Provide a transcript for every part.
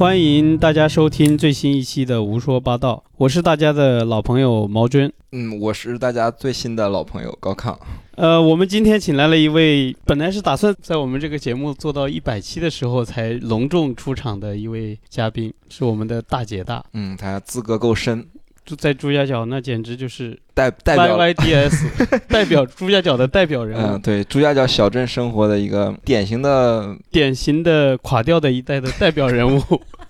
欢迎大家收听最新一期的《胡说八道》，我是大家的老朋友毛军。嗯，我是大家最新的老朋友高亢。呃，我们今天请来了一位，本来是打算在我们这个节目做到一百期的时候才隆重出场的一位嘉宾，是我们的大姐大。嗯，他资格够深，就在朱家角，那简直就是代代表 YYDS 代表朱家角的代表人物，嗯，对，朱家角小镇生活的一个典型的典型的垮掉的一代的代表人物，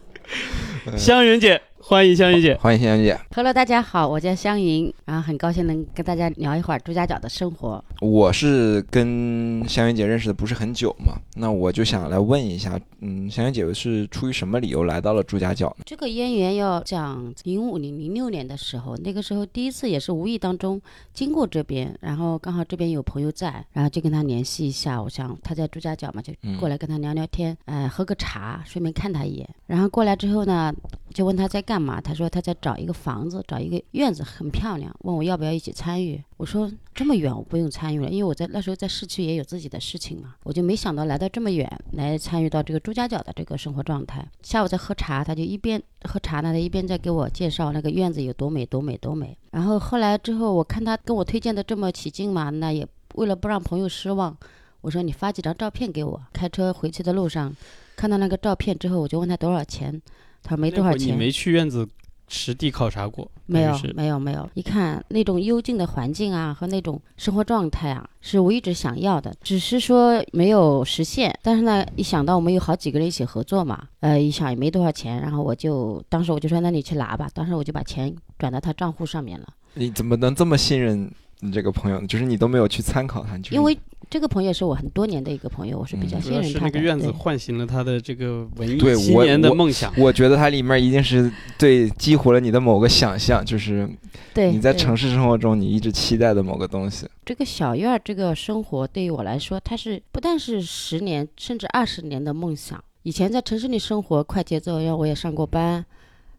香云姐。欢迎香云姐，欢迎香云姐。Hello，大家好，我叫香云，然后很高兴能跟大家聊一会儿朱家角的生活。我是跟香云姐认识的不是很久嘛，那我就想来问一下，嗯，香云姐是出于什么理由来到了朱家角呢？这个渊源要讲零五年零六年的时候，那个时候第一次也是无意当中经过这边，然后刚好这边有朋友在，然后就跟他联系一下，我想他在朱家角嘛，就过来跟他聊聊天，哎，喝个茶，顺便看他一眼。然后过来之后呢，就问他在干嘛，他说他在找一个房子，找一个院子很漂亮，问我要不要一起参与。我说这么远我不用参与了，因为我在那时候在市区也有自己的事情嘛，我就没想到来到这么远来参与到这个朱家角的这个生活状态。下午在喝茶，他就一边喝茶呢，他一边在给我介绍那个院子有多美多美多美。然后后来之后我看他跟我推荐的这么起劲嘛，那也为了不让朋友失望，我说你发几张照片给我。开车回去的路上看到那个照片之后，我就问他多少钱。他没多少钱。你没去院子实地考察过？没有，没有，没有。一看那种幽静的环境啊，和那种生活状态啊，是我一直想要的，只是说没有实现。但是呢，一想到我们有好几个人一起合作嘛，呃，一想也没多少钱，然后我就当时我就说，那你去拿吧。当时我就把钱转到他账户上面了。你怎么能这么信任你这个朋友呢？就是你都没有去参考他，因为。这个朋友是我很多年的一个朋友，我是比较信任他的。是那个院子唤醒了他的这个文艺青年的梦想。我觉得它里面一定是对激活了你的某个想象，就是对你在城市生活中你一直期待的某个东西。这个小院儿这个生活对于我来说，它是不但是十年甚至二十年的梦想。以前在城市里生活快节奏，因为我也上过班，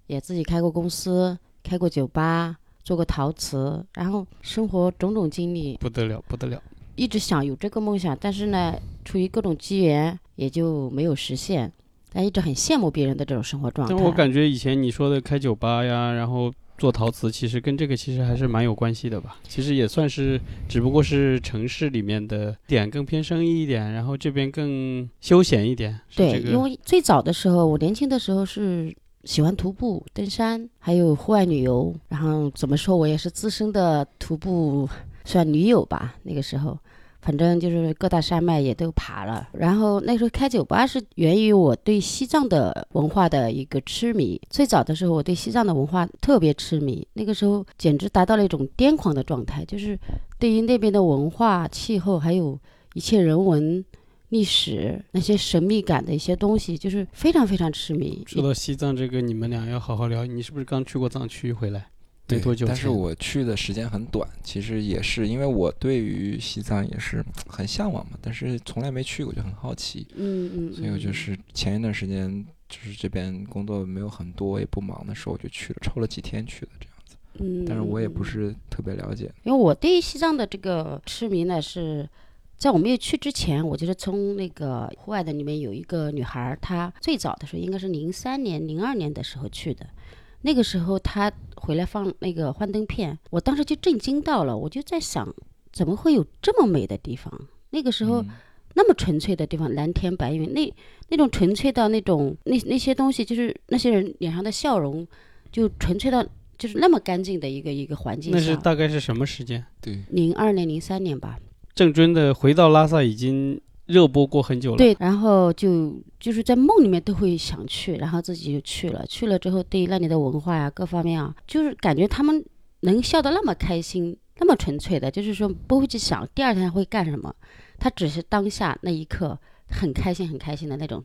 也自己开过公司，开过酒吧，做过陶瓷，然后生活种种经历，不得了，不得了。一直想有这个梦想，但是呢，出于各种机缘，也就没有实现。但一直很羡慕别人的这种生活状态。但我感觉以前你说的开酒吧呀，然后做陶瓷，其实跟这个其实还是蛮有关系的吧？其实也算是，只不过是城市里面的点更偏生意一点，然后这边更休闲一点。对，因为最早的时候，我年轻的时候是喜欢徒步、登山，还有户外旅游。然后怎么说，我也是资深的徒步算女友吧，那个时候。反正就是各大山脉也都爬了，然后那时候开酒吧是源于我对西藏的文化的一个痴迷。最早的时候，我对西藏的文化特别痴迷，那个时候简直达到了一种癫狂的状态，就是对于那边的文化、气候，还有一切人文、历史那些神秘感的一些东西，就是非常非常痴迷。说到西藏这个，你们俩要好好聊。你是不是刚去过藏区回来？对，多久？但是我去的时间很短，其实也是因为我对于西藏也是很向往嘛，但是从来没去过，就很好奇。嗯嗯。所以我就是前一段时间，就是这边工作没有很多，也不忙的时候，我就去了，抽了几天去的这样子。嗯。但是我也不是特别了解。因为我对西藏的这个痴迷呢，是在我没有去之前，我就是从那个户外的里面有一个女孩，她最早的时候应该是零三年、零二年的时候去的。那个时候他回来放那个幻灯片，我当时就震惊到了，我就在想，怎么会有这么美的地方？那个时候那么纯粹的地方，蓝天白云，那那种纯粹到那种那那些东西，就是那些人脸上的笑容，就纯粹到就是那么干净的一个一个环境。那是大概是什么时间？对，零二年、零三年吧。郑钧的回到拉萨已经。热播过很久了，对，然后就就是在梦里面都会想去，然后自己就去了。去了之后，对那里的文化呀，各方面啊，就是感觉他们能笑得那么开心，那么纯粹的，就是说不会去想第二天会干什么，他只是当下那一刻很开心、很开心的那种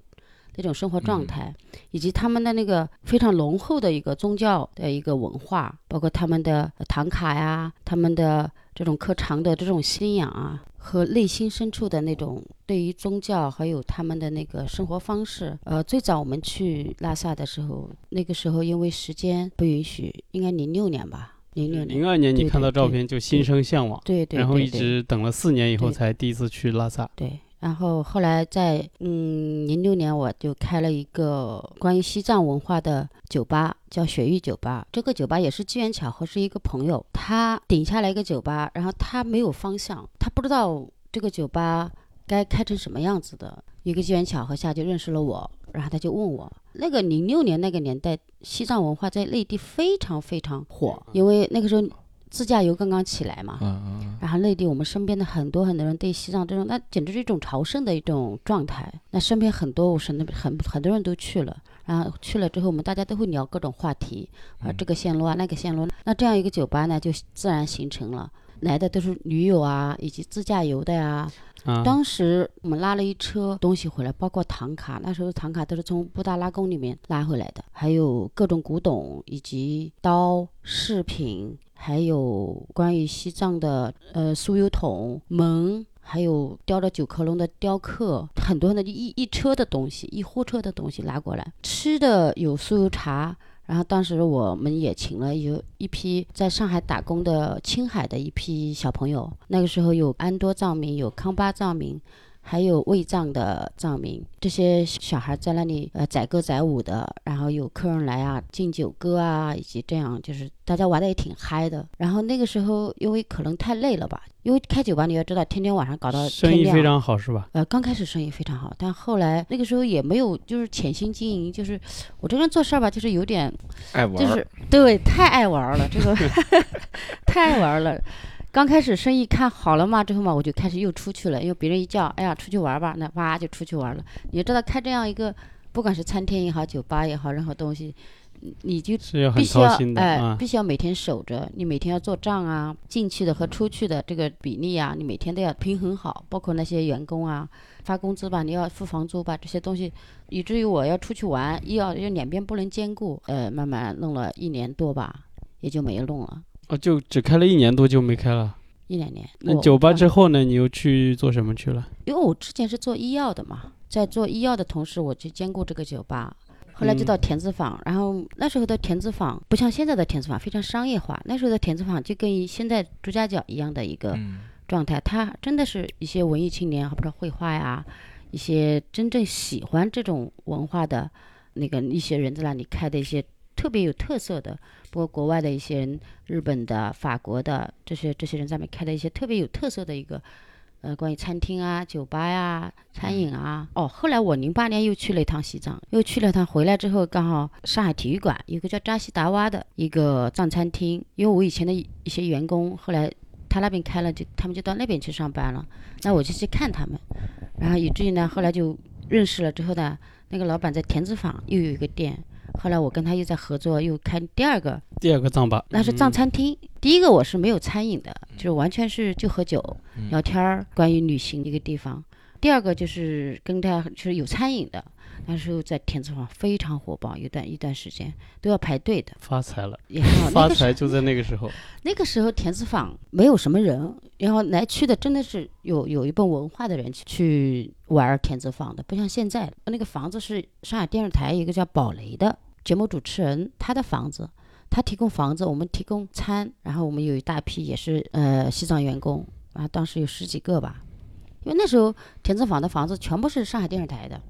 那种生活状态，以及他们的那个非常浓厚的一个宗教的一个文化，包括他们的唐卡呀，他们的这种特长的这种信仰啊。和内心深处的那种对于宗教还有他们的那个生活方式，呃，最早我们去拉萨的时候，那个时候因为时间不允许，应该零六年吧，零六年。零二年你看到照片就心生向往，对对，然后一直等了四年以后才第一次去拉萨。对，然后后来在嗯零六年我就开了一个关于西藏文化的酒吧，叫雪域酒吧。这个酒吧也是机缘巧合，是一个朋友他顶下来一个酒吧，然后他没有方向，他不知道这个酒吧该开成什么样子的。一个机缘巧合下就认识了我，然后他就问我，那个零六年那个年代，西藏文化在内地非常非常火，因为那个时候。自驾游刚刚起来嘛，然后内地我们身边的很多很多人对西藏这种，那简直是一种朝圣的一种状态。那身边很多我是那很很多人都去了，然后去了之后，我们大家都会聊各种话题，啊这个线路啊那个线路，那这样一个酒吧呢就自然形成了。来的都是驴友啊，以及自驾游的呀。当时我们拉了一车东西回来，包括唐卡，那时候唐卡都是从布达拉宫里面拉回来的，还有各种古董，以及刀饰品。还有关于西藏的呃酥油桶、门，还有雕了九颗龙的雕刻，很多的一一车的东西，一货车的东西拉过来。吃的有酥油茶，然后当时我们也请了有一批在上海打工的青海的一批小朋友，那个时候有安多藏民，有康巴藏民。还有卫藏的藏民，这些小孩在那里呃载歌载舞的，然后有客人来啊敬酒歌啊，以及这样就是大家玩的也挺嗨的。然后那个时候因为可能太累了吧，因为开酒吧你要知道天天晚上搞到生意非常好是吧？呃，刚开始生意非常好，但后来那个时候也没有就是潜心经营，就是我这个人做事儿吧，就是有点爱玩，就是对太爱玩了，这个 太爱玩了。刚开始生意看好了嘛，之后嘛，我就开始又出去了，因为别人一叫，哎呀，出去玩吧，那哇就出去玩了。你知道开这样一个，不管是餐厅也好，酒吧也好，任何东西，你就必须要哎，必须要每天守着，你每天要做账啊，进去的和出去的这个比例啊，你每天都要平衡好。包括那些员工啊，发工资吧，你要付房租吧，这些东西，以至于我要出去玩，又要又两边不能兼顾，呃，慢慢弄了一年多吧，也就没弄了。哦，就只开了一年多就没开了，一两年。那酒吧之后呢？你又去做什么去了？因为我之前是做医药的嘛，在做医药的同时，我去兼顾这个酒吧。后来就到田子坊，然后那时候的田子坊不像现在的田子坊非常商业化，那时候的田子坊就跟现在朱家角一样的一个状态，它真的是一些文艺青年，或者绘画呀，一些真正喜欢这种文化的那个一些人在那里开的一些。特别有特色的，不过国外的一些人，日本的、法国的这些这些人在那边开的一些特别有特色的一个，呃，关于餐厅啊、酒吧呀、餐饮啊。哦，后来我零八年又去了一趟西藏，又去了趟，回来之后刚好上海体育馆有个叫扎西达哇的一个藏餐厅，因为我以前的一些员工后来他那边开了，就他们就到那边去上班了，那我就去看他们，然后以至于呢，后来就认识了之后呢，那个老板在田子坊又有一个店。后来我跟他又在合作，又开第二个第二个藏吧，那是藏餐厅。第一个我是没有餐饮的，就是完全是就喝酒、聊天儿，关于旅行一个地方。第二个就是跟他就是有餐饮的，那时候在田子坊非常火爆，一段一段时间都要排队的。发财了，也好，发财就在那个时候。那个时候田子坊没有什么人，然后来去的真的是有有一部文化的人去玩田子坊的，不像现在那个房子是上海电视台一个叫宝雷的。节目主持人他的房子，他提供房子，我们提供餐，然后我们有一大批也是呃西藏员工啊，当时有十几个吧，因为那时候田子坊的房子全部是上海电视台的，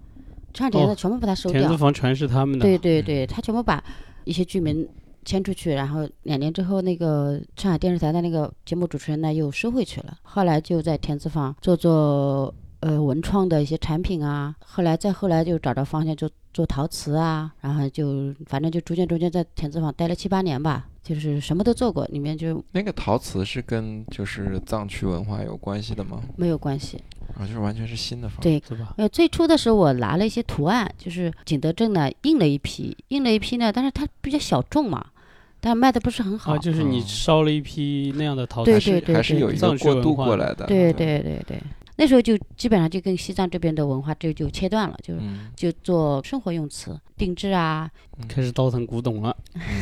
上海电全部把它收掉。田子坊全是他们的。对对对，他全部把一些居民迁出去，然后两年之后，那个上海电视台的那个节目主持人呢又收回去了，后来就在田子坊做做呃文创的一些产品啊，后来再后来就找到方向就。做陶瓷啊，然后就反正就逐渐逐渐在田子坊待了七八年吧，就是什么都做过。里面就那个陶瓷是跟就是藏区文化有关系的吗？没有关系啊，就是完全是新的方对，对吧？呃，最初的时候我拿了一些图案，就是景德镇呢印了一批，印了一批呢，但是它比较小众嘛，但卖的不是很好。啊，就是你烧了一批那样的陶瓷，对对对，还是有一个过渡过来的。对对对对。那时候就基本上就跟西藏这边的文化就就切断了，就就做生活用词定制啊，开始倒腾古董了，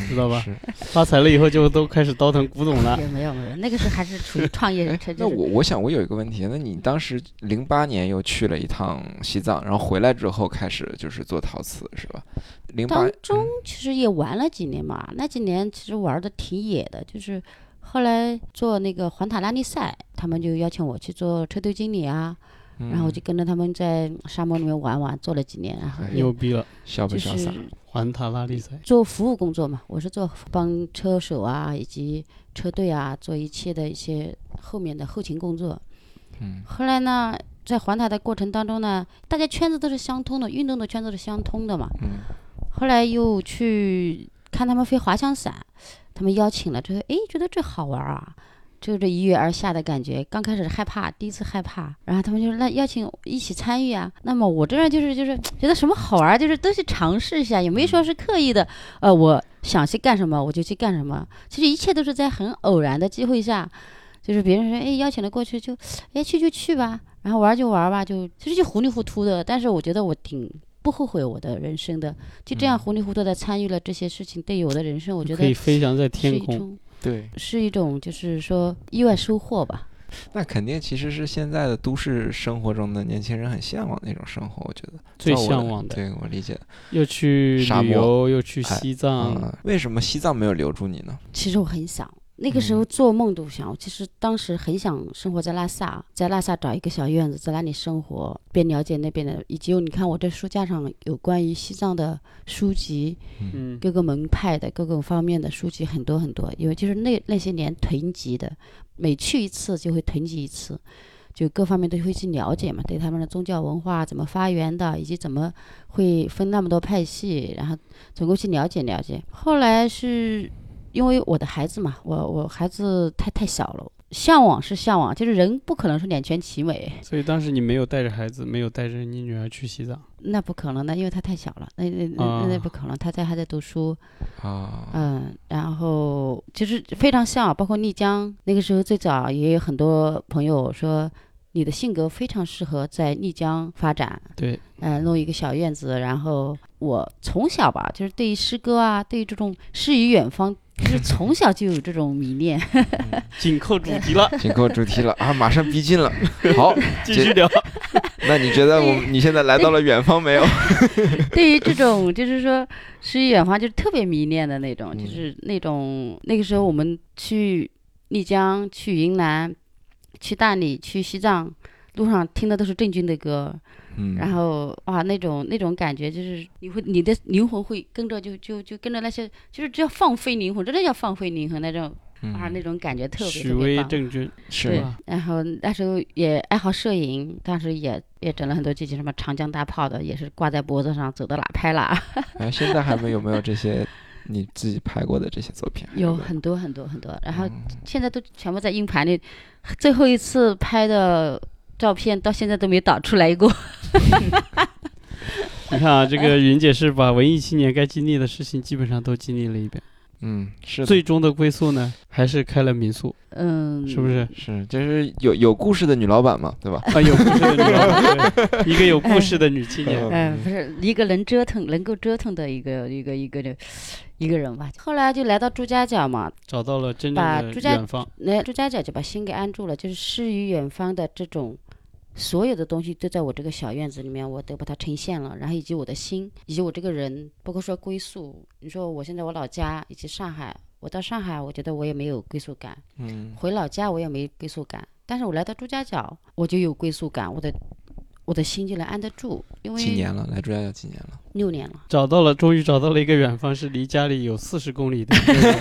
知道吧？发财了以后就都开始倒腾古董了。也没有没有，那个时候还是处于创业。那我我想我有一个问题，那你当时零八年又去了一趟西藏，然后回来之后开始就是做陶瓷是吧？零八当中其实也玩了几年嘛，那几年其实玩的挺野的，就是。后来做那个环塔拉力赛，他们就邀请我去做车队经理啊，然后我就跟着他们在沙漠里面玩玩，做了几年，然后牛逼了，就是潇不潇洒？环塔拉力赛，做服务工作嘛，我是做帮车手啊以及车队啊做一切的一些后面的后勤工作。嗯后来呢，在环塔的过程当中呢，大家圈子都是相通的，运动的圈子是相通的嘛。嗯后来又去看他们飞滑翔伞，他们邀请了之后，诶，觉得这好玩啊，就这一跃而下的感觉。刚开始害怕，第一次害怕，然后他们就说那邀请一起参与啊。那么我这人就是就是觉得什么好玩，就是都去尝试一下，也没说是刻意的，呃，我想去干什么我就去干什么。其实一切都是在很偶然的机会下，就是别人说哎邀请了过去就，哎去就去吧，然后玩就玩吧，就其实就糊里糊涂的。但是我觉得我挺。不后悔我的人生的，就这样糊里糊涂的参与了这些事情，对于我的人生，我觉得可以飞翔在天空。对，是一种就是说意外收获吧。那肯定其实是现在的都市生活中的年轻人很向往的一种生活，我觉得最向往的对我理解。又去沙漠旅游，又去哎西藏，嗯，为什么西藏没有留住你呢？其实我很想，那个时候做梦都想。其实当时很想生活在拉萨，在拉萨找一个小院子，在那里生活，边了解那边的，以及你看我这书架上有关于西藏的书籍，嗯，各个门派的各个方面的书籍很多很多，因为就是那那些年囤积的，每去一次就会囤积一次，就各方面都会去了解嘛，对他们的宗教文化怎么发源的，以及怎么会分那么多派系，然后总共去了解了解。后来是因为我的孩子嘛，我我孩子太太小了。向往是向往，就是人不可能是两全其美，所以当时你没有带着孩子，没有带着你女儿去西藏，那不可能的，因为她太小了，那那那那那不可能，她在还在读书，啊，嗯，然后就是非常像，包括丽江那个时候最早也有很多朋友说你的性格非常适合在丽江发展，对，呃，弄一个小院子。然后我从小吧，就是对于诗歌啊，对于这种诗与远方，就是从小就有这种迷恋。紧扣主题了，紧扣主题了啊，马上逼近了。好，继续聊。那你觉得我你现在来到了远方没有？对于这种就是说诗与远方，就是特别迷恋的那种，嗯就是那种那个时候我们去丽江、去云南、去大理、去西藏，路上听的都是郑钧的歌，嗯，然后哇，那种那种感觉就是你会你的灵魂会跟着就就就跟着那些，就是只要放飞灵魂，真的叫放飞灵魂那种啊，嗯那种感觉特别许巍、特别棒。郑钧是吧？，然后那时候也爱好摄影，当时也也整了很多这些什么长江大炮的，也是挂在脖子上，走到哪拍哪。哎，现在还没有没有这些你自己拍过的这些作品？有很多很多很多，然后嗯现在都全部在硬盘里，最后一次拍的照片到现在都没导出来过。你看啊，这个云姐是把文艺青年该经历的事情基本上都经历了一遍，嗯，是的最终的归宿呢，还是开了民宿，嗯，是不是？是，就是有有故事的女老板嘛，对吧？啊，有故事的女老板，对一个有故事的女青年。哎，不是一个能折腾、能够折腾的一个一个一个的一个人吧。后来就来到朱家角嘛，找到了真正的把朱家远方，那朱家角就把心给安住了，就是诗与远方的这种所有的东西都在我这个小院子里面，我都把它呈现了，然后以及我的心，以及我这个人，包括说归宿。你说我现在我老家以及上海，我到上海，我觉得我也没有归宿感，嗯回老家我也没归宿感，但是我来到朱家角，我就有归宿感，我的我的心就能安得住，因为几年了？来朱家角几年了？六年了。找到了，终于找到了一个远方，是离家里有四十公里的。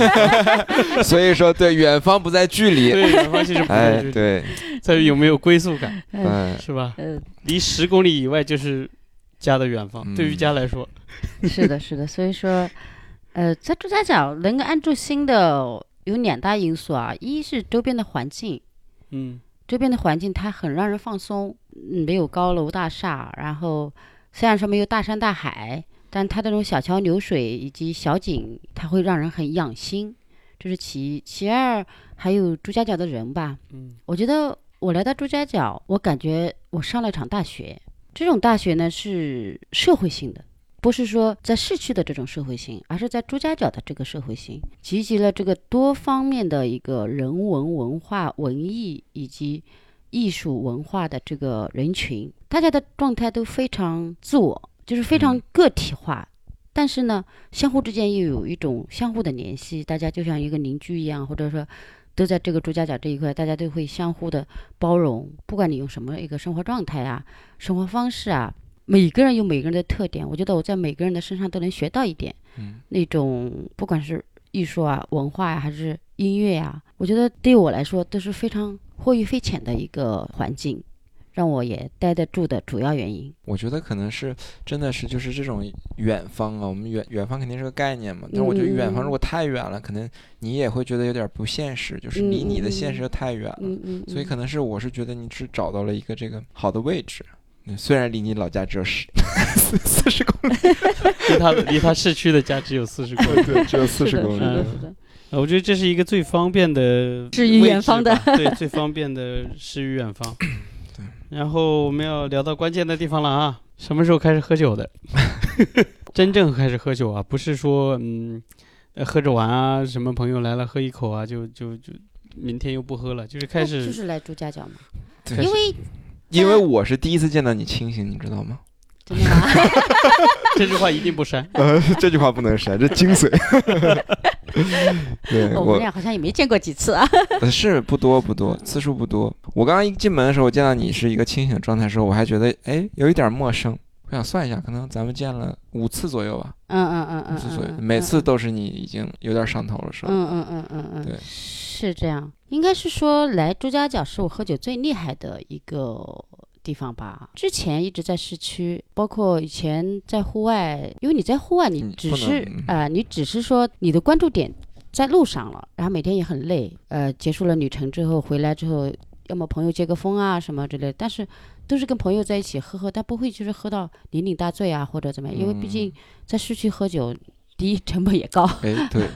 所以说，对，远方不在距离。对，远方其实不哎在，这里，对，在于有没有归宿感，嗯，是吧？呃，离十公里以外就是家的远方，嗯对于家来说，是的，是的，所以说，呃，在朱家角能够安住心的有两大因素啊，一是周边的环境，嗯，周边的环境它很让人放松，嗯没有高楼大厦，然后虽然说没有大山大海，但它这种小桥流水以及小景，它会让人很养心，这是其一。其二，还有朱家角的人吧，嗯，我觉得我来到朱家角，我感觉我上了一场大学。这种大学呢是社会性的，不是说在市区的这种社会性，而是在朱家角的这个社会性，集集了这个多方面的一个人文文化、文艺以及艺术文化的这个人群，大家的状态都非常自我，就是非常嗯个体化。但是呢，相互之间又有一种相互的联系，大家就像一个邻居一样，或者说都在这个朱家角这一块，大家都会相互的包容，不管你用什么一个生活状态啊、生活方式啊，每个人有每个人的特点，我觉得我在每个人的身上都能学到一点，嗯，那种不管是艺术啊、文化呀、还是音乐呀、我觉得对我来说都是非常获益匪浅的一个环境，让我也待得住的主要原因。我觉得可能是真的是就是这种远方啊，我们远远方肯定是个概念嘛，但是我觉得远方如果太远了，可能你也会觉得有点不现实，就是离你的现实太远了。嗯嗯，所以可能是我是觉得你只找到了一个这个好的位置，嗯虽然离你老家只有十 四十公里，离他离他市区的家只有四十公里。对，只有四十公里。我觉得这是一个最方便的至于远方的对，最方便的诗与远方。对。然后我们要聊到关键的地方了啊，什么时候开始喝酒的？真正开始喝酒啊，不是说嗯，呃喝着玩啊，什么朋友来了喝一口啊，就就就明天又不喝了，就是开那始就是来朱家角嘛，对因为因为我是第一次见到你清醒，你知道吗？真的吗？这句话一定不删。呃，这句话不能删，这精髓。对我们俩好像也没见过几次啊。呃是不多不多，次数不多。我刚刚一进门的时候，我见到你是一个清醒状态的时候，我还觉得哎有一点陌生。我想算一下，可能咱们见了五次左右吧，嗯嗯嗯嗯五次左右，嗯，每次都是你已经有点上头了，是吧？嗯嗯嗯嗯嗯，对是这样。应该是说来朱家角是我喝酒最厉害的一个地方吧。之前一直在市区，包括以前在户外，因为你在户外，你只是嗯啊、你只是说你的关注点在路上了，然后每天也很累，呃，结束了旅程之后回来之后，要么朋友接个风啊什么之类的，但是都是跟朋友在一起喝喝，但不会就是喝到酩酊大醉啊或者怎么样，因为毕竟在市区喝酒，第一成本也高，哎，对，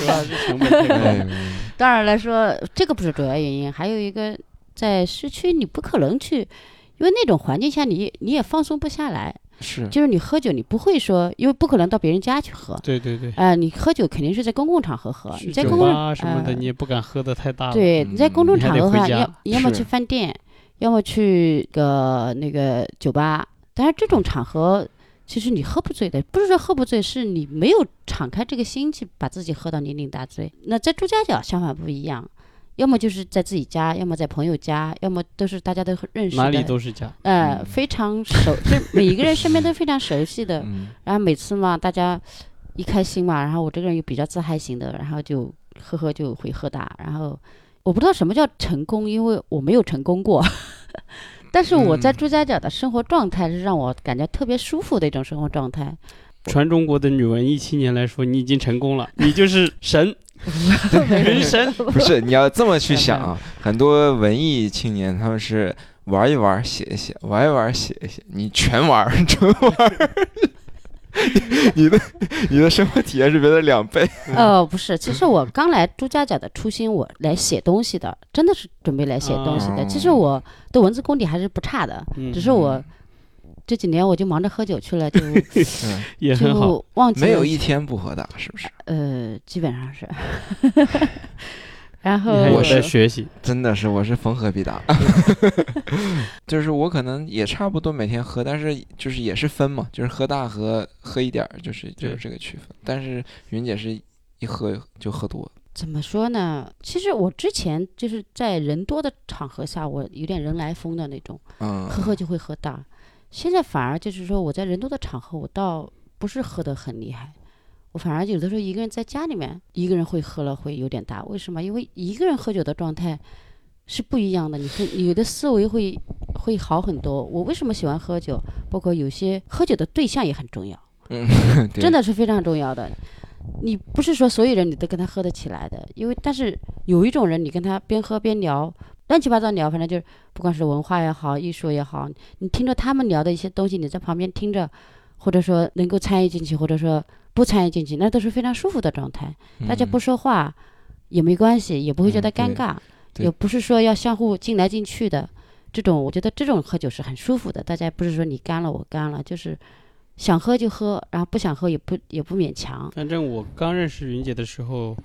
主要是成本当然来说，这个不是主要原因，还有一个在市区你不可能去，因为那种环境下你你也放松不下来。是，就是你喝酒，你不会说，因为不可能到别人家去喝，对对对，啊、你喝酒肯定是在公共场合喝。酒你在公共吧什么的，呃你也不敢喝的太大。对，你在公众场合的话，要要么去饭店，要么去个那个酒吧。但是这种场合，其实你喝不醉的，不是说喝不醉，是你没有敞开这个心去把自己喝到酩酊大醉。那在朱家角相反不一样，要么就是在自己家，要么在朋友家，要么都是大家都认识的，哪里都是家。呃嗯非常熟，就每一个人身边都非常熟悉的。嗯，然后每次嘛，大家一开心嘛，然后我这个人又比较自嗨型的，然后就呵呵就会喝大，然后我不知道什么叫成功，因为我没有成功过。但是我在嗯朱家角的生活状态是让我感觉特别舒服的一种生活状态。全中国的女文艺青年来说，你已经成功了，你就是神，人生。不是，你要这么去想啊，很多文艺青年他们是玩一玩写一写，玩一玩写一写，你全玩儿，纯玩儿。你的你的生活体验是别的两倍。呃，不是，其实我刚来朱家角的初心，我来写东西的，真的是准备来写东西的。其实哦我的文字功底还是不差的，嗯只是我这几年我就忙着喝酒去了，就嗯，也很好。就忘记了没有一天不喝的，是不是？呃，基本上是。然后你还有我是在学习，真的是，我是逢喝必打。就是我可能也差不多每天喝，但是就是也是分嘛，就是喝大和喝一点儿，就是就是对这个区分。但是云姐是一喝就喝多，怎么说呢？其实我之前就是在人多的场合下，我有点人来疯的那种，嗯，喝喝就会喝大。现在反而就是说，我在人多的场合，我倒不是喝得很厉害，我反而有的时候一个人在家里面，一个人会喝了会有点大。为什么？因为一个人喝酒的状态是不一样的，你会你的思维会会好很多。我为什么喜欢喝酒？包括有些喝酒的对象也很重要。嗯，真的是非常重要的。你不是说所有人你都跟他喝得起来的，因为但是有一种人，你跟他边喝边聊，乱七八糟聊，反正就是不管是文化也好，艺术也好，你听着他们聊的一些东西，你在旁边听着，或者说能够参与进去，或者说不参与进去，那都是非常舒服的状态。大家不说话也没关系，也不会觉得尴尬，对也不是说要相互进来进去的。这种我觉得这种喝酒是很舒服的，大家不是说你干了我干了，就是想喝就喝，然后不想喝也不也不勉强。反正我刚认识云姐的时候，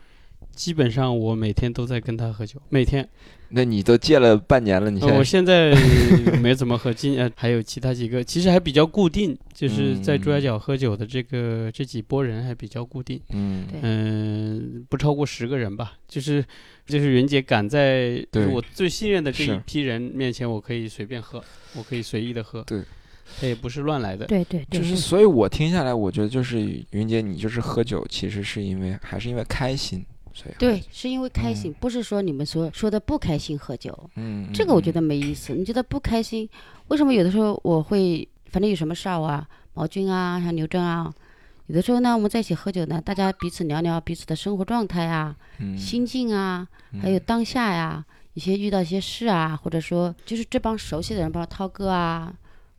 基本上我每天都在跟她喝酒，每天。那你都戒了半年了，你现在？我现在 没怎么喝，今呃还有其他几个，其实还比较固定，就是在朱家角喝酒的这个这几波人还比较固定，嗯。嗯，不超过十个人吧，就是就是云姐敢在我最信任的这一批人面前，我可以随便喝，我可以随意的喝，对，他也不是乱来的，对对，就是所以，我听下来，我觉得就是云姐，你就是喝酒，其实是因为还是因为开心。对，是因为开心，不是说你们说说的不开心喝酒。嗯，这个我觉得没意思。你觉得不开心，为什么有的时候我会，反正有什么事儿啊，毛军啊，像刘正啊，有的时候呢，我们在一起喝酒呢，大家彼此聊聊彼此的生活状态啊，心境啊，还有当下呀，一些遇到一些事啊，或者说就是这帮熟悉的人，包括涛哥啊，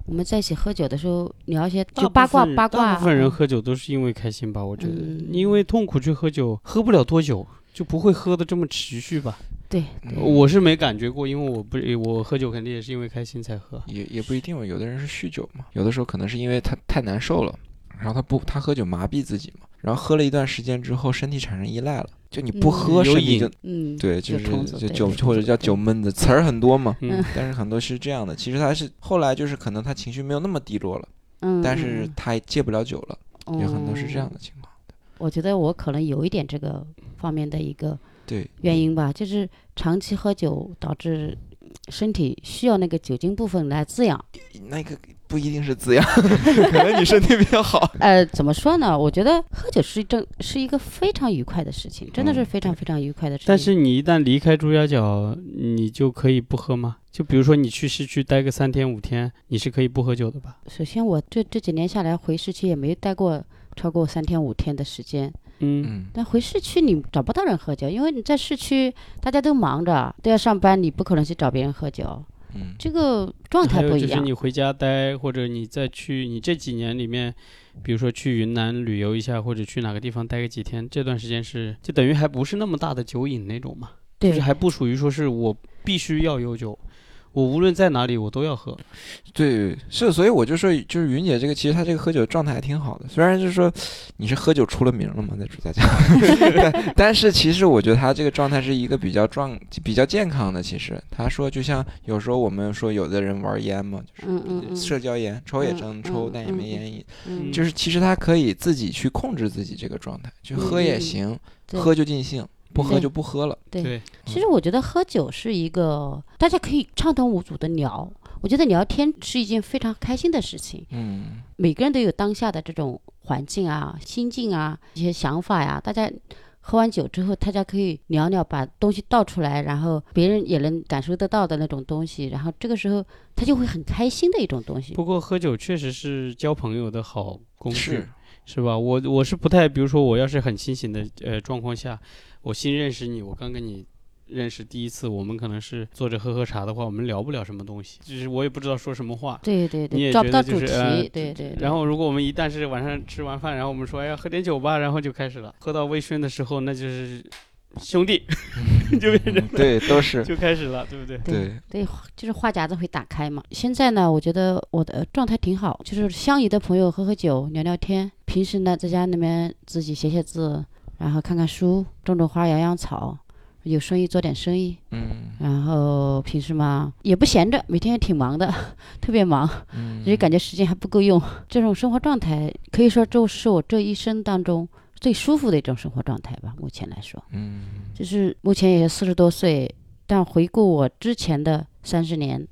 我们在一起喝酒的时候聊一些就八卦八卦。大部分人喝酒都是因为开心吧？我觉得，因为痛苦去喝酒，喝不了多久。就不会喝的这么持续吧？对，我是没感觉过，因为我不，我喝酒肯定也是因为开心才喝。也也不一定，有的人是酗酒嘛，有的时候可能是因为他太难受了，然后他不，他喝酒麻痹自己嘛，然后喝了一段时间之后，身体产生依赖了。就你不喝，身体就嗯，对，就是就酒或者叫酒闷子，词儿很多嘛。嗯，但是很多是这样的，其实他是后来就是可能他情绪没有那么低落了，嗯，但是他戒不了酒了，有很多是这样的情况。我觉得我可能有一点这个方面的一个对原因吧，就是长期喝酒导致身体需要那个酒精部分来滋养。那个不一定是滋养，可能你身体比较好。呃，怎么说呢？我觉得喝酒是正是一个非常愉快的事情，真的是非常非常愉快的事情。但是你一旦离开朱家角，你就可以不喝吗？就比如说你去市区待个三天五天，你是可以不喝酒的吧？首先，我这这几年下来回市区也没待过。超过三天五天的时间，嗯，但回市区你找不到人喝酒，因为你在市区大家都忙着，都要上班，你不可能去找别人喝酒，嗯，这个状态不一样。就是你回家待，或者你再去，你这几年里面，比如说去云南旅游一下，或者去哪个地方待个几天，这段时间是就等于还不是那么大的酒瘾那种嘛，就是还不属于说是我必须要有酒。我无论在哪里，我都要喝。对，是，所以我就说，就是云姐这个，其实她这个喝酒状态还挺好的。虽然就是说，你是喝酒出了名了嘛，在朱家角，但是其实我觉得她这个状态是一个比较壮、比较健康的。其实她说，就像有时候我们说，有的人玩烟嘛，就是社交烟，抽也正抽，但也没烟瘾。就是其实他可以自己去控制自己这个状态，就喝也行，喝就尽兴。不喝就不喝了。对，其实我觉得喝酒是一个大家可以畅通无阻的聊。我觉得聊天是一件非常开心的事情。嗯，每个人都有当下的这种环境啊、心境啊、一些想法呀。大家喝完酒之后，大家可以聊聊，把东西倒出来，然后别人也能感受得到的那种东西。然后这个时候他就会很开心的一种东西。不过喝酒确实是交朋友的好工具，是是吧？我我是不太，比如说我要是很清醒的呃状况下。我新认识你，我刚跟你认识第一次，我们可能是坐着喝喝茶的话，我们聊不了什么东西，就是我也不知道说什么话。对对对，你也找不到主题。对对。然后如果我们一旦是晚上吃完饭，然后我们说哎呀喝点酒吧，然后就开始了。喝到微醺的时候，那就是兄弟，就变成对都是 就开始了，对不对？对对，就是话匣子会打开嘛。现在呢，我觉得我的状态挺好，就是相宜的朋友喝喝酒聊聊天，平时呢在家里面自己写写字。然后看看书，种种花，养养草，有生意做点生意。嗯。然后平时嘛也不闲着，每天也挺忙的，特别忙。嗯。也感觉时间还不够用。这种生活状态可以说就是我这一生当中最舒服的一种生活状态吧。目前来说。嗯。就是目前也四十多岁，但回顾我之前的三十年，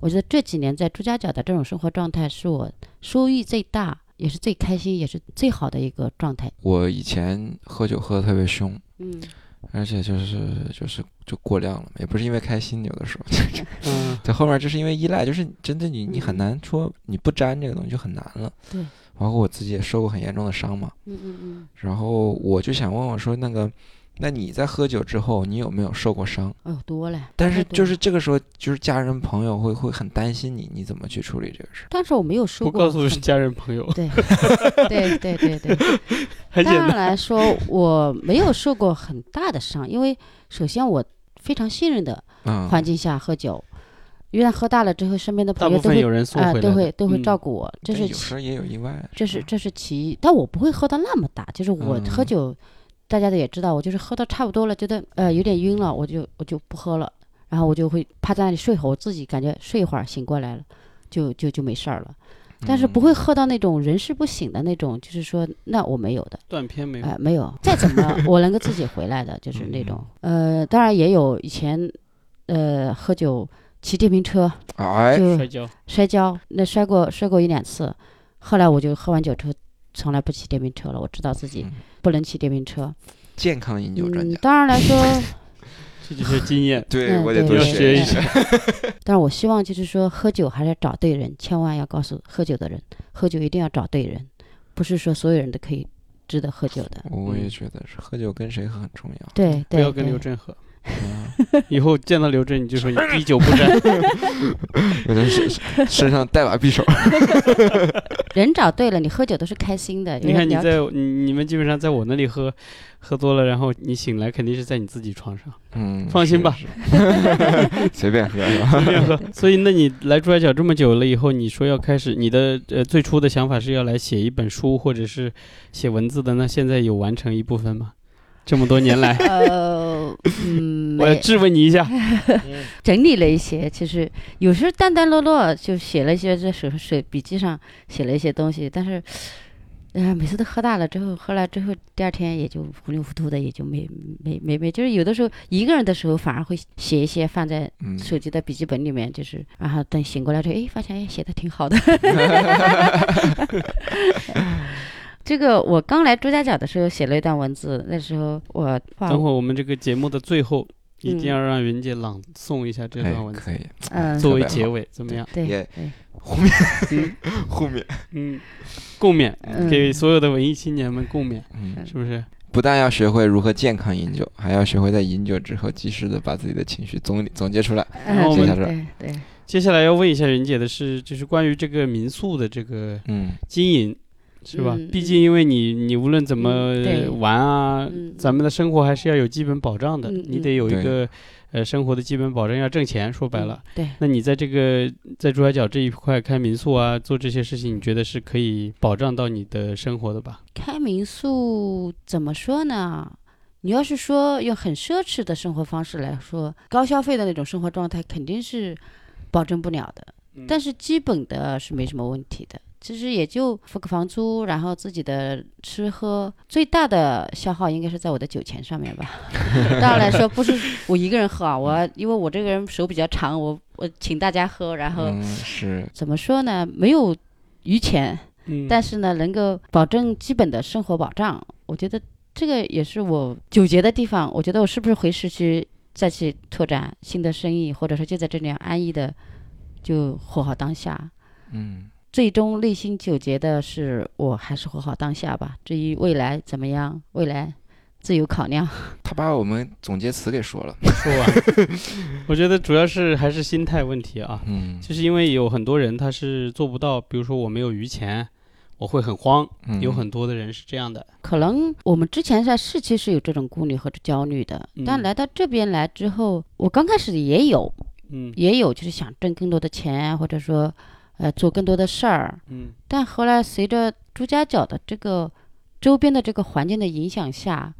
我觉得这几年在朱家角的这种生活状态是我收益最大。也是最开心，也是最好的一个状态。我以前喝酒喝的特别凶，嗯，而且就是就是就过量了，也不是因为开心，有的时候，嗯，在后面就是因为依赖，就是真的你你很难说你不沾这个东西就很难了。对，包括我自己也受过很严重的伤嘛，嗯嗯嗯，然后我就想问我说那个。那你在喝酒之后，你有没有受过伤？哦，多嘞。但是就是这个时候，就是家人朋友会会很担心你，你怎么去处理这个事？但是我没有受过。不告诉家人朋友。对，对对对对。当然来说，我没有受过很大的伤，因为首先我非常信任的环境下喝酒，一旦喝大了之后，身边的朋友都会啊都会都会照顾我。这是有时候也有意外。这是这是其一，但我不会喝到那么大，就是我喝酒。大家的也知道，我就是喝到差不多了，觉得呃有点晕了，我就我就不喝了，然后我就会趴在那里睡会儿，我自己感觉睡一会儿醒过来了，就就就没事儿了。但是不会喝到那种人事不省的那种，就是说那我没有的，断片没有哎、，没有。再怎么我能够自己回来的，就是那种。呃，当然也有以前，呃，喝酒骑电瓶车哎，就摔跤，摔跤，那摔过摔过一两次。后来我就喝完酒之后，从来不骑电瓶车了。我知道自己嗯不能骑电瓶车。健康饮酒专嗯家，，当然来说，这就是经验。对我得多学一学下。但是我希望就是说，喝酒还是要找对人，千万要告诉喝酒的人，喝酒一定要找对人，不是说所有人都可以值得喝酒的。我也觉得是喝酒跟谁喝很重要。对对不要跟刘震喝，嗯 以后见到刘震你就说 你滴酒不沾。我的身身上带把匕首。人找对了，你喝酒都是开心的。你看你在你你们基本上在我那里喝，喝多了，然后你醒来肯定是在你自己床上，嗯，放心吧是，是随便喝？随便喝。所以那你来珠海角这么久了以后，你说要开始你的呃最初的想法是要来写一本书或者是写文字的，那现在有完成一部分吗？这么多年来，呃，嗯，我要质问你一下。整理了一些，其实有时候淡淡落落就写了一些在手手笔记上写了一些东西，但是，呃，每次都喝大了之后，喝了之后第二天也就糊里糊涂的，也就没没没没，就是有的时候一个人的时候反而会写一些放在嗯，手机的笔记本里面，就是然后等醒过来之后，哎，发现哎写的挺好的。这个我刚来朱家角的时候写了一段文字，那时候我等会儿我们这个节目的最后一定嗯要让云姐朗诵一下这哎段文字，可以，嗯作为结尾，怎么样？对也对，后面后面，嗯，共勉，嗯给所有的文艺青年们共勉，嗯，是不是？不但要学会如何健康饮酒，还要学会在饮酒之后及时的把自己的情绪总总结出来。然后我们对，接下来要问一下云姐的是，就是关于这个民宿的这个嗯经营，是吧？嗯毕竟因为你你无论怎么玩啊，嗯咱们的生活还是要有基本保障的，嗯你得有一个呃生活的基本保障，要挣钱。说白了，嗯对，那你在这个在珠海角这一块开民宿啊，做这些事情，你觉得是可以保障到你的生活的吧？开民宿怎么说呢？你要是说用很奢侈的生活方式来说，高消费的那种生活状态肯定是保证不了的。嗯但是基本的是没什么问题的，其实也就付个房租，然后自己的吃喝，最大的消耗应该是在我的酒钱上面吧。当然来说，不是我一个人喝啊，我因为我这个人手比较长，我我请大家喝，然后嗯是怎么说呢？没有余钱，嗯，但是呢，能够保证基本的生活保障，我觉得这个也是我纠结的地方。我觉得我是不是回市区再去拓展新的生意，或者说就在这里安逸的就活好当下。嗯最终内心纠结的是，我还是活好当下吧。至于未来怎么样，未来自有考量。他把我们总结词给说了。说完，我觉得主要是还是心态问题啊。嗯就是因为有很多人他是做不到，比如说我没有余钱，我会很慌，嗯有很多的人是这样的。可能我们之前在市区是有这种顾虑和焦虑的，但嗯来到这边来之后，我刚开始也有，嗯也有就是想挣更多的钱，或者说，呃，做更多的事儿。嗯但后来随着朱家角的这个周边的这个环境的影响下，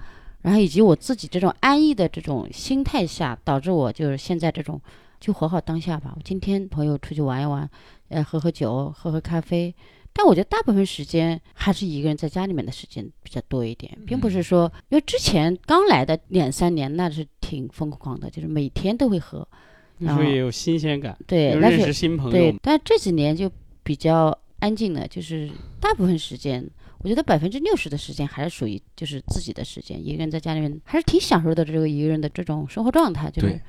然后以及我自己这种安逸的这种心态下，导致我就是现在这种就活好当下吧。我今天朋友出去玩一玩，呃，喝喝酒，喝喝咖啡。但我觉得大部分时间还是一个人在家里面的时间比较多一点，并不是说，因为之前刚来的两三年那是挺疯狂的，就是每天都会喝，你说也有新鲜感，对，认识新朋友对，，但这几年就比较安静了，就是大部分时间，我觉得百分之六十的时间还是属于就是自己的时间，一个人在家里面还是挺享受的这个一个人的这种生活状态，就是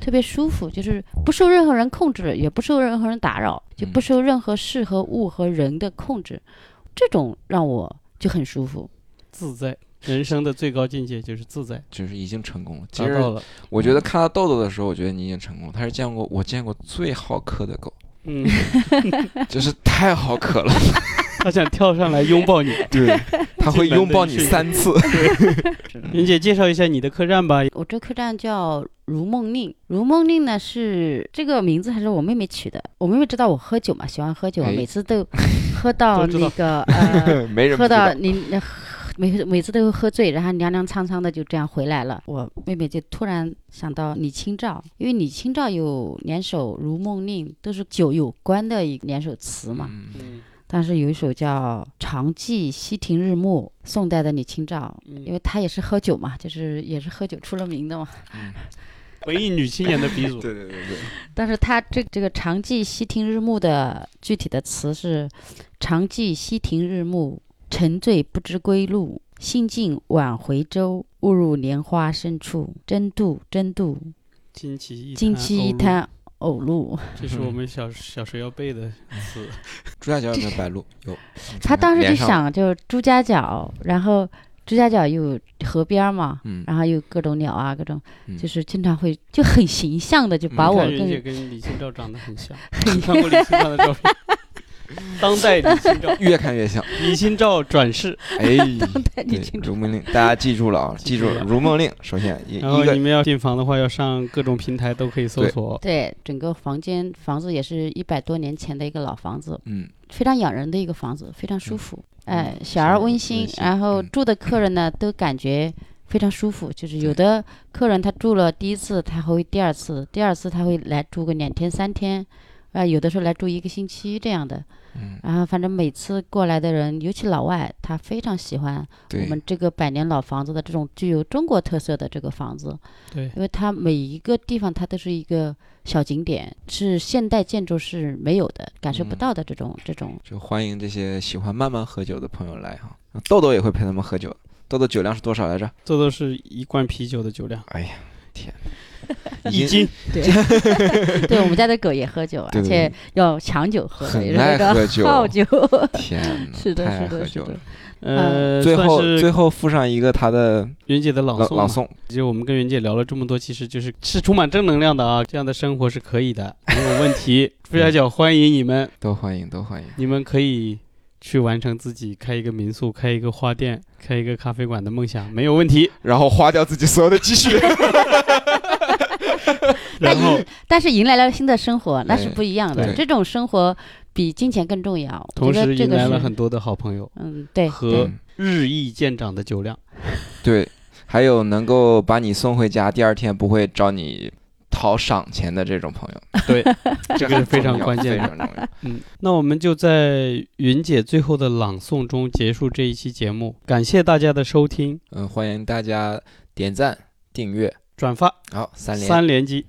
特别舒服，就是不受任何人控制，也不受任何人打扰，就不嗯受任何事和物和人的控制，这种让我就很舒服。自在。人生的最高境界就是自在，就是已经成功了。其实达到了。我觉得看到豆豆的时候，我觉得你已经成功了。他是见过我见过最好客的狗，嗯，就是太好客了。他想跳上来拥抱你。对，他会拥抱你三次。云姐介绍一下你的客栈吧。我这客栈叫如梦令，如梦令呢是这个名字还是我妹妹取的。我妹妹知道我喝酒嘛，喜欢喝酒，哎每次都喝到那个呃，没人喝到你那喝每每次都会喝醉，然后踉踉跄跄的就这样回来了。我妹妹就突然想到李清照，因为李清照有两首《如梦令》，都是酒有关的一两首词嘛。嗯嗯但是有一首叫《长记溪亭日暮》，宋代的李清照，因嗯，为她也是喝酒嘛，就是也是喝酒出了名的嘛。文艺女青年的鼻祖。对对对对，但是她这这个“长记溪亭日暮”的具体的词是：“长记溪亭日暮，沉醉不知归路。兴尽晚回舟，误入莲花深处。争渡，争渡，惊奇一惊滩偶入，奇一滩偶路。这是我们小小时候要背的词。朱家角有没有白鹭？有。他当时就想，就是朱家角，然后朱家角有河边嘛，嗯，然后有各种鸟啊，各种嗯就是经常会就很形象的就把我跟李清照长得很像，你看过李清照的照片？当代李清照，越看越像。李清照转世。哎，当代，李清照。如梦令，大家记住了啊，记住了。如梦令，首先一然后你们要订房的话，要上各种平台都可以搜索。对整个房间房子也是一百多年前的一个老房子，嗯。非常养人的一个房子，非常舒服，哎，嗯小而温温馨，然后嗯。住的客人呢都感觉非常舒服，就是有的客人他住了第一次，他会第二次，第二次他会来住个两天三天，啊、有的时候来住一个星期这样的，嗯，然后反正每次过来的人，尤其老外，他非常喜欢我，们这个百年老房子的这种具有中国特色的这个房子，对，因为它每一个地方它都是一个小景点，是现代建筑是没有的，感受不嗯到的这种、这种。就欢迎这些喜欢慢慢喝酒的朋友来哈。豆豆也会陪他们喝酒。豆豆酒量是多少来着？豆豆是一罐啤酒的酒量，哎呀，天，一斤。对对我们家的狗也喝酒，而且要抢酒喝，很个爱喝酒好酒。天哪，是的是的是的喝酒了。呃，最后算是最后附上一个他的云姐的朗诵。朗朗诵，其实我们跟云姐聊了这么多，其实就是是充满正能量的啊，这样的生活是可以的，没有问题。朱家角欢迎你们，都欢迎，都欢迎。你们可以去完成自己开一个民宿、开一个花店、开一个咖啡馆的梦想，没有问题。然后花掉自己所有的积蓄。然后但但是迎来了新的生活，那是不一样的。这种生活比金钱更重要。我同时迎来了这个很多的好朋友嗯，对和日益见长的酒量。对，还有能够把你送回家，第二天不会找你讨赏钱的这种朋友，对，这这个是非常关键的非常重要。嗯，那我们就在云姐最后的朗诵中结束这一期节目，感谢大家的收听、嗯，欢迎大家点赞、订阅，转发、好，三连。三连击。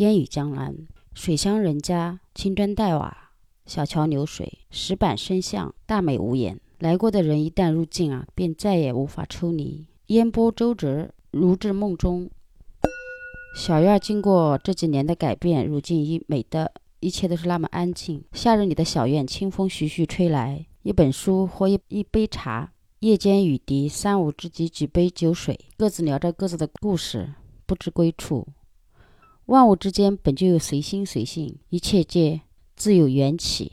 烟雨江南，水乡人家，青砖黛瓦，小桥流水，石板生巷，大美无言。来过的人一旦入境啊，便再也无法抽离。烟波周折，如至梦中。小院经过这几年的改变，如今已美的一切都是那么安静。夏日里的小院，清风徐徐吹来，一本书或一一杯茶。夜间雨滴，三五知己举杯酒水，各自聊着各自的故事，不知归处。万物之间本就有随心随性，一切皆自有缘起。